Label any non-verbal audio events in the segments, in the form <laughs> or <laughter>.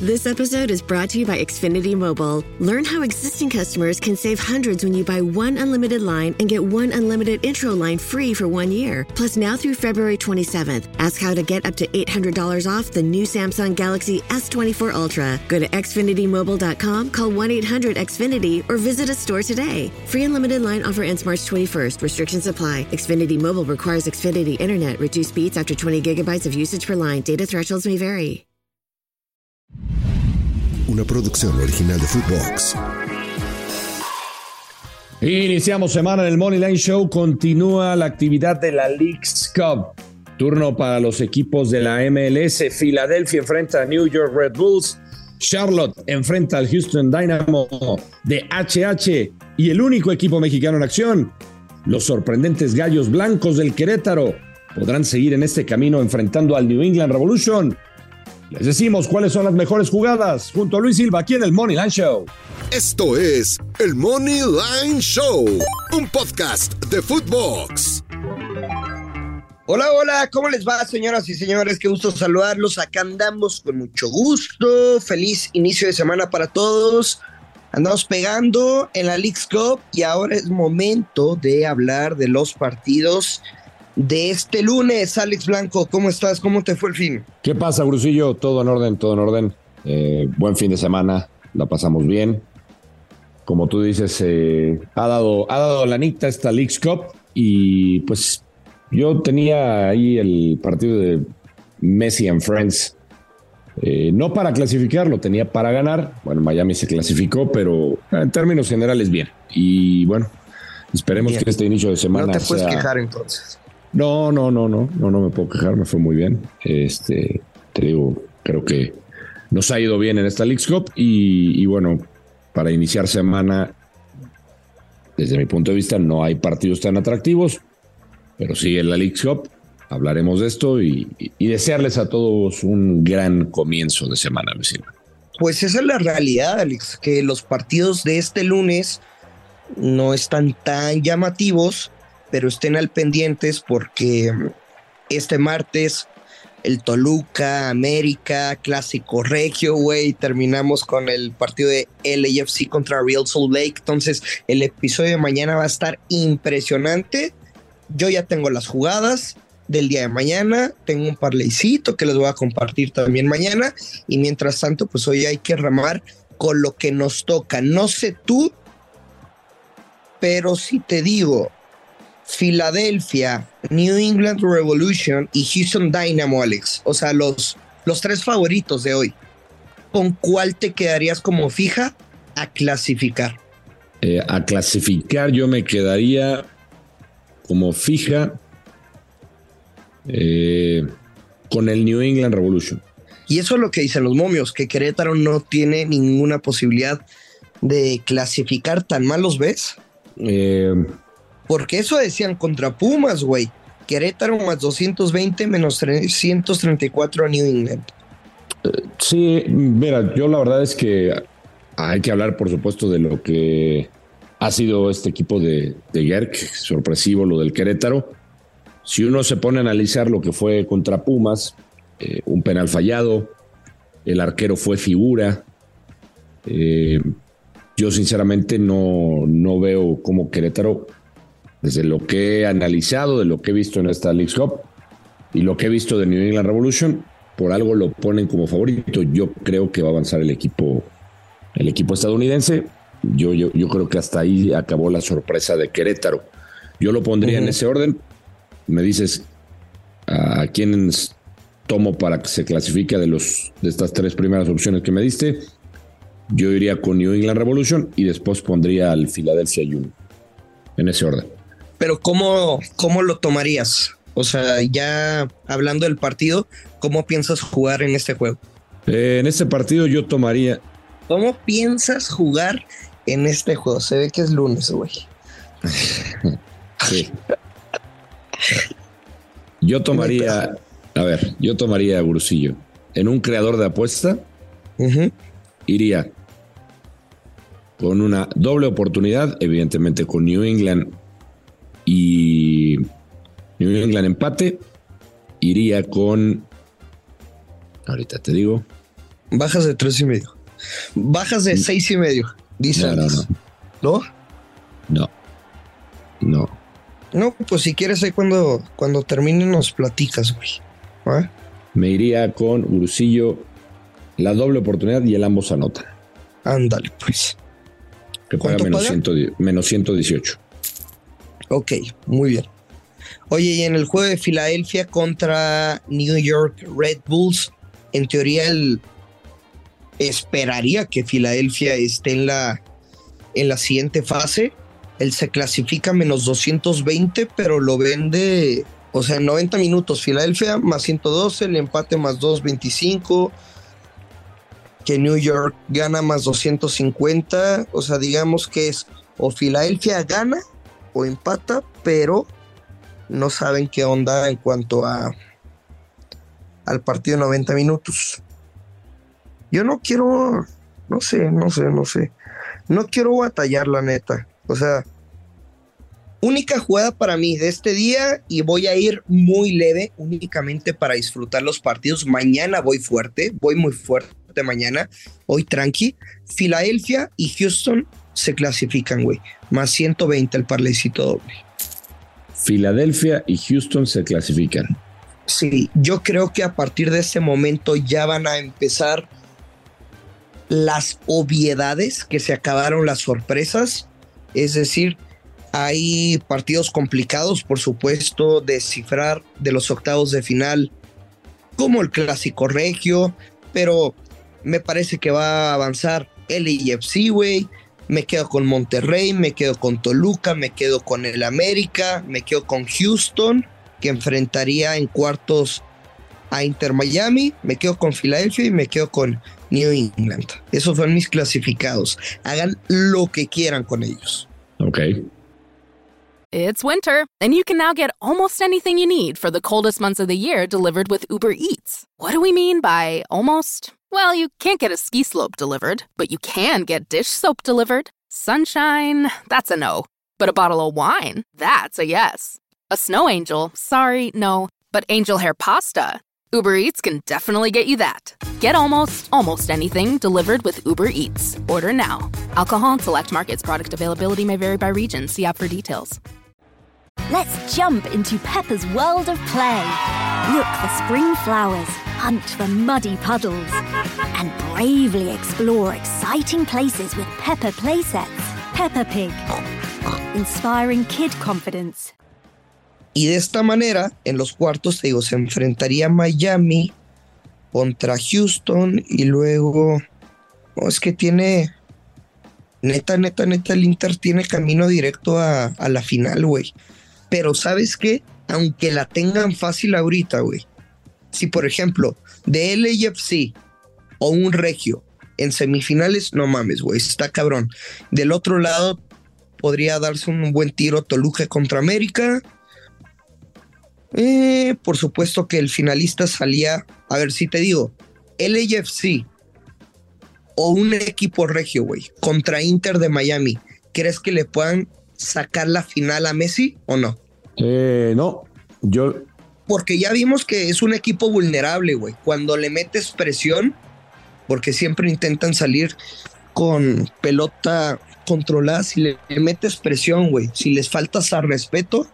This episode is brought to you by Xfinity Mobile. Learn how existing customers can save hundreds when you buy one unlimited line and get one unlimited intro line free for one year. Plus, now through February 27th, ask how to get up to $800 off the new Samsung Galaxy S24 Ultra. Go to XfinityMobile.com, call 1 800 Xfinity, or visit a store today. Free unlimited line offer ends March 21st. Restrictions apply. Xfinity Mobile requires Xfinity Internet. Reduced speeds after 20 gigabytes of usage per line. Data thresholds may vary. Una producción original de Footbox. Iniciamos semana del Money Line Show. Continúa la actividad de la League's Cup. Turno para los equipos de la MLS. Filadelfia enfrenta a New York Red Bulls. Charlotte enfrenta al Houston Dynamo de HH. Y el único equipo mexicano en acción, los sorprendentes Gallos Blancos del Querétaro, podrán seguir en este camino enfrentando al New England Revolution les decimos cuáles son las mejores jugadas junto a Luis Silva aquí en el Money Line Show. Esto es el Money Line Show, un podcast de Footbox. Hola, hola, ¿cómo les va, señoras y señores? Qué gusto saludarlos. Acá andamos con mucho gusto. Feliz inicio de semana para todos. Andamos pegando en la League's Cup y ahora es momento de hablar de los partidos de este lunes. Alex Blanco, ¿cómo estás? ¿Cómo te fue el fin? ¿Qué pasa, Grusillo? Todo en orden, todo en orden. Eh, buen fin de semana, la pasamos bien. Como tú dices, eh, ha, dado, ha dado la nicta esta League's Cup y pues yo tenía ahí el partido de Messi and Friends. Eh, no para clasificar, lo tenía para ganar. Bueno, Miami se clasificó, pero en términos generales bien. Y bueno, esperemos que este inicio de semana. No te puedes quejar entonces. No, no, no, no, no, no me puedo quejar, me fue muy bien. Este, te digo, creo que nos ha ido bien en esta League Cup y, bueno, para iniciar semana, desde mi punto de vista, no hay partidos tan atractivos, pero sí en la League Cup hablaremos de esto y, desearles a todos un gran comienzo de semana, vecino. Pues esa es la realidad, Alex, que los partidos de este lunes no están tan llamativos pero estén al pendientes porque este martes el Toluca, América, Clásico Regio, güey, terminamos con el partido de LAFC contra Real Salt Lake, entonces el episodio de mañana va a estar impresionante. Yo ya tengo las jugadas del día de mañana, tengo un parleycito que les voy a compartir también mañana y mientras tanto, pues hoy hay que ramar con lo que nos toca. No sé tú, pero si te digo, Filadelfia, New England Revolution y Houston Dynamo, Alex. O sea, los, los tres favoritos de hoy. ¿Con cuál te quedarías como fija a clasificar? Eh, a clasificar yo me quedaría como fija eh, con el New England Revolution. Y eso es lo que dicen los momios, que Querétaro no tiene ninguna posibilidad de clasificar tan mal, ¿los ves? Eh, porque eso decían contra Pumas, güey. Querétaro más 220 menos 334 a New England. Sí, mira, yo la verdad es que hay que hablar, por supuesto, de lo que ha sido este equipo de, de Gerk, sorpresivo lo del Querétaro. Si uno se pone a analizar lo que fue contra Pumas, eh, un penal fallado, el arquero fue figura. Eh, yo sinceramente no, no veo cómo Querétaro desde lo que he analizado, de lo que he visto en esta League Cup y lo que he visto de New England Revolution, por algo lo ponen como favorito. Yo creo que va a avanzar el equipo, el equipo estadounidense. Yo, yo, yo creo que hasta ahí acabó la sorpresa de Querétaro. Yo lo pondría en ese orden. Me dices a quién tomo para que se clasifique de los de estas tres primeras opciones que me diste. Yo iría con New England Revolution y después pondría al Philadelphia Union. En ese orden. Pero ¿cómo, cómo lo tomarías? O sea, ya hablando del partido, ¿cómo piensas jugar en este juego? Eh, en este partido yo tomaría. ¿Cómo piensas jugar en este juego? Se ve que es lunes, güey. <laughs> sí. Yo tomaría, a ver, yo tomaría a. En un creador de apuesta, iría con una doble oportunidad, evidentemente con New England y New England empate, iría con, ahorita te digo, Bajas de tres y medio. Bajas de seis y medio, dice. No, no, no. ¿No? No. No. No, pues si quieres ahí cuando, cuando termine nos platicas, güey. ¿Ah? Me iría con Ursillo, la doble oportunidad y el ambos anotan. Ándale, pues. Que paga ¿Cuánto menos, paga? 110 menos 118. Ok, muy bien. Oye, y en el juego de Filadelfia contra New York Red Bulls, en teoría el esperaría que Filadelfia esté en la en la siguiente fase. Él se clasifica menos 220, pero lo vende, o sea, en 90 minutos Filadelfia más 112, el empate más 225, que New York gana más 250, o sea, digamos que es o Filadelfia gana o empata, pero no saben qué onda en cuanto a al partido de 90 minutos. Yo no quiero, no sé, no sé, no sé. No quiero batallar, la neta. O sea, única jugada para mí de este día y voy a ir muy leve, únicamente para disfrutar los partidos. Mañana voy fuerte, voy muy fuerte mañana. Hoy tranqui. Filadelfia y Houston se clasifican, güey. Más 120 el parlecito doble. Filadelfia y Houston se clasifican. Sí, yo creo que a partir de este momento ya van a empezar las obviedades que se acabaron las sorpresas. Es decir, hay partidos complicados, por supuesto, descifrar de los octavos de final, como el clásico regio, pero me parece que va a avanzar el IFC, güey. Me quedo con Monterrey, me quedo con Toluca, me quedo con el América, me quedo con Houston, que enfrentaría en cuartos a Inter Miami, me quedo con Filadelfia y me quedo con New England. Esos son mis clasificados. Hagan lo que quieran con ellos. Ok. It's winter, and you can now get almost anything you need for the coldest months of the year delivered with Uber Eats. What do we mean by almost? Well, you can't get a ski slope delivered, but you can get dish soap delivered. Sunshine, that's a no. But a bottle of wine, that's a yes. A snow angel, sorry, no. But angel hair pasta, Uber Eats can definitely get you that. Get almost, almost anything delivered with Uber Eats. Order now. Alcohol and select markets. Product availability may vary by region. See app for details. Let's jump into Peppa's world of play. Look for spring flowers, hunt for muddy puddles, and bravely explore exciting places with Peppa playsets. Peppa Pig, inspiring kid confidence. Y de esta manera, en los cuartos, te digo, se enfrentaría Miami contra Houston y luego. No, es que tiene. Neta, neta, neta, el Inter tiene camino directo a, a la final, güey. Pero ¿sabes qué? Aunque la tengan fácil ahorita, güey. Si, por ejemplo, de LAFC o un Regio en semifinales, no mames, güey, está cabrón. Del otro lado, podría darse un buen tiro Toluca contra América. Eh, por supuesto que el finalista salía, a ver si te digo, LAFC o un equipo regio, güey, contra Inter de Miami, ¿crees que le puedan sacar la final a Messi o no? Eh, no, yo Porque ya vimos que es un equipo vulnerable, güey. Cuando le metes presión, porque siempre intentan salir con pelota controlada, si le metes presión, güey, si les faltas a respeto,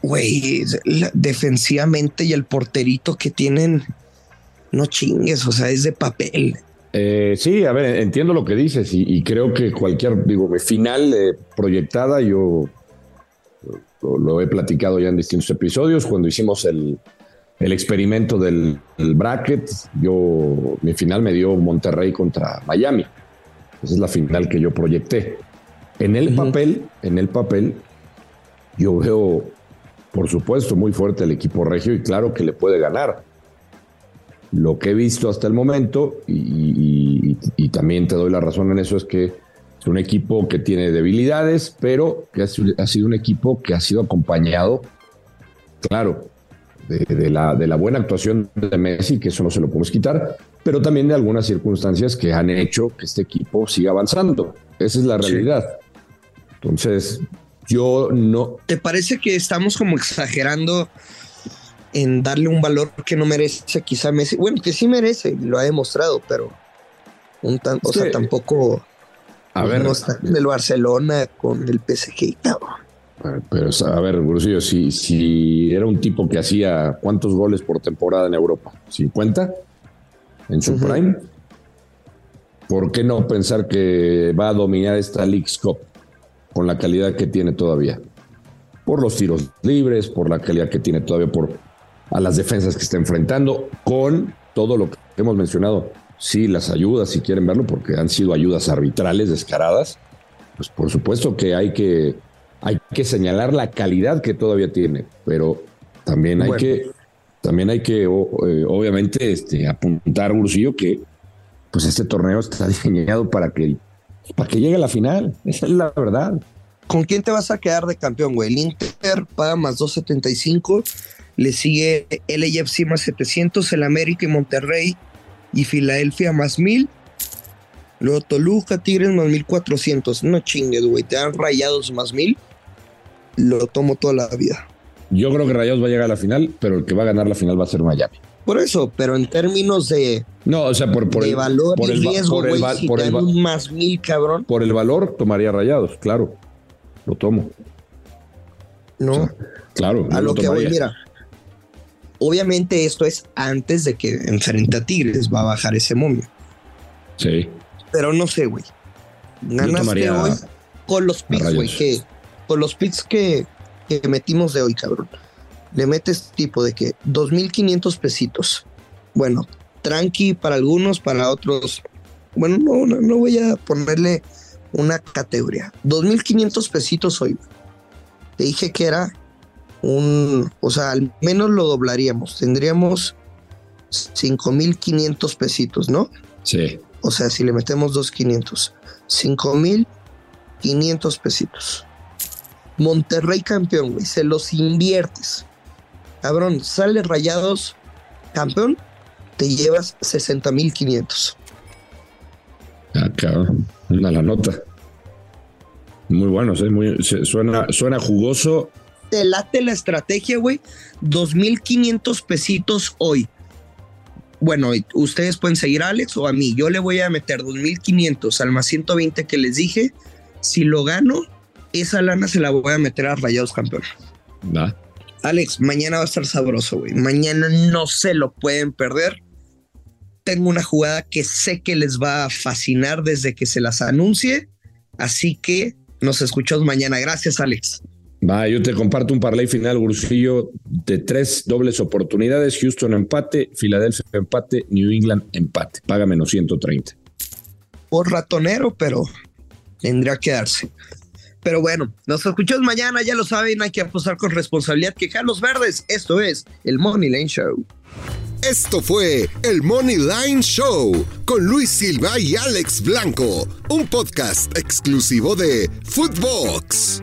güey, defensivamente y el porterito que tienen, no chingues, o sea, es de papel. Eh, sí, a ver, entiendo lo que dices y, y creo que cualquier, digo, final eh, proyectada, yo lo, lo he platicado ya en distintos episodios, cuando hicimos el, el experimento del, bracket, yo, mi final me dio Monterrey contra Miami. Esa es la final que yo proyecté. En el papel, en el papel, yo veo, por supuesto, muy fuerte el equipo regio y claro que le puede ganar lo que he visto hasta el momento, y, y- y- y también te doy la razón en eso, es que un equipo que tiene debilidades, pero que ha, sido- un equipo que ha sido acompañado, claro, de, de la, de la buena actuación de Messi, que eso no se lo podemos quitar, pero también de algunas circunstancias que han hecho que este equipo siga avanzando. Esa es la realidad. Entonces, yo no, ¿Te parece que estamos como exagerando en darle un valor que no merece quizá Messi. Bueno, que sí merece y lo ha demostrado, pero un tan, o sea, tampoco a pues, ver, no está el Barcelona con el PSG, Pero, a ver, Brusillo, si, si era un tipo que hacía cuántos goles por temporada en Europa, ¿50? En su prime. ¿Por qué no pensar que va a dominar esta League's Cup con la calidad que tiene todavía? Por los tiros libres, por la calidad que tiene todavía, por a las defensas que está enfrentando, con todo lo que hemos mencionado sí las ayudas, si quieren verlo, porque han sido ayudas arbitrales, descaradas, pues por supuesto que hay que, hay que señalar la calidad que todavía tiene, pero también hay que, también hay que, eh, obviamente, este, apuntar, Ursillo, que pues este torneo está <laughs> diseñado para que, para que llegue a la final, esa es la verdad. ¿Con quién te vas a quedar de campeón, güey? El Inter paga más 275, le sigue el AFC más 700, el América y Monterrey y Filadelfia más mil. Luego Toluca, Tigres más mil cuatrocientos. No chingues, güey. Te dan rayados más mil. Lo tomo toda la vida. Yo creo que Rayados va a llegar a la final, pero el que va a ganar la final va a ser Miami. Por eso, pero en términos de. No, o sea, por, por el valor por y riesgo. Si por el, un más mil, cabrón. Por el valor, tomaría Rayados, claro. Lo tomo. No. claro. A lo, que voy, mira. Obviamente esto es antes de que enfrente a Tigres, va a bajar ese momio. Sí. Pero no sé, güey. Ganaste hoy con los picks, güey, que con los picks que, que metimos de hoy, cabrón. Le metes tipo de que 2.500 pesitos. Bueno, tranqui para algunos, para otros. Bueno, no, no, no voy a ponerle una categoría. 2.500 pesitos hoy. Te dije que era un, o sea, al menos lo doblaríamos, tendríamos 5.500 pesitos, ¿no? Sí. O sea, si le metemos 2.500, 5.500 pesitos. Monterrey campeón, güey, se los inviertes. Cabrón, sale rayados campeón, te llevas 60.500. Ah, cabrón, una la nota. Muy bueno, muy, suena, suena jugoso te late la estrategia, güey, 2.500 pesitos hoy. Bueno, ustedes pueden seguir a Alex o a mí. Yo le voy a meter 2.500 al más 120 que les dije. Si lo gano, esa lana se la voy a meter a Rayados Campeón. Va. Alex, mañana va a estar sabroso, güey. Mañana no se lo pueden perder. Tengo una jugada que sé que les va a fascinar desde que se las anuncie. Así que nos escuchamos mañana. Gracias, Alex. Va, yo te comparto un parlay final, Gursillo, de tres dobles oportunidades. Houston empate, Filadelfia empate, New England empate. Paga menos 130. Por ratonero, pero tendría que darse. Pero bueno, nos escuchamos mañana, ya lo saben, hay que apostar con responsabilidad. Que los verdes, esto es el Money Line Show. Esto fue el Money Line Show con Luis Silva y Alex Blanco, un podcast exclusivo de Footbox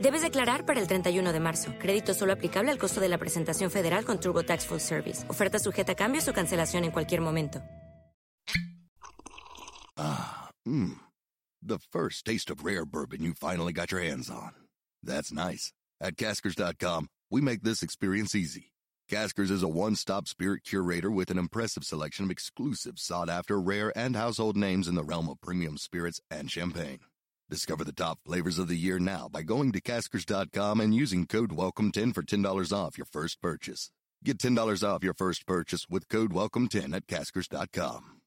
Debes declarar para el 31 de marzo. Crédito solo aplicable al costo de la presentación federal con Turbo Tax Full Service. Oferta sujeta a cambios o cancelación en cualquier momento. Ah, mmm. The first taste of rare bourbon you finally got your hands on. That's nice. At Caskers.com, we make this experience easy. Caskers is a one-stop spirit curator with an impressive selection of exclusive, sought-after, rare, and household names in the realm of premium spirits and champagne. Discover the top flavors of the year now by going to caskers.com and using code WELCOME10 for $10 off your first purchase. Get $10 off your first purchase with code WELCOME10 at caskers.com.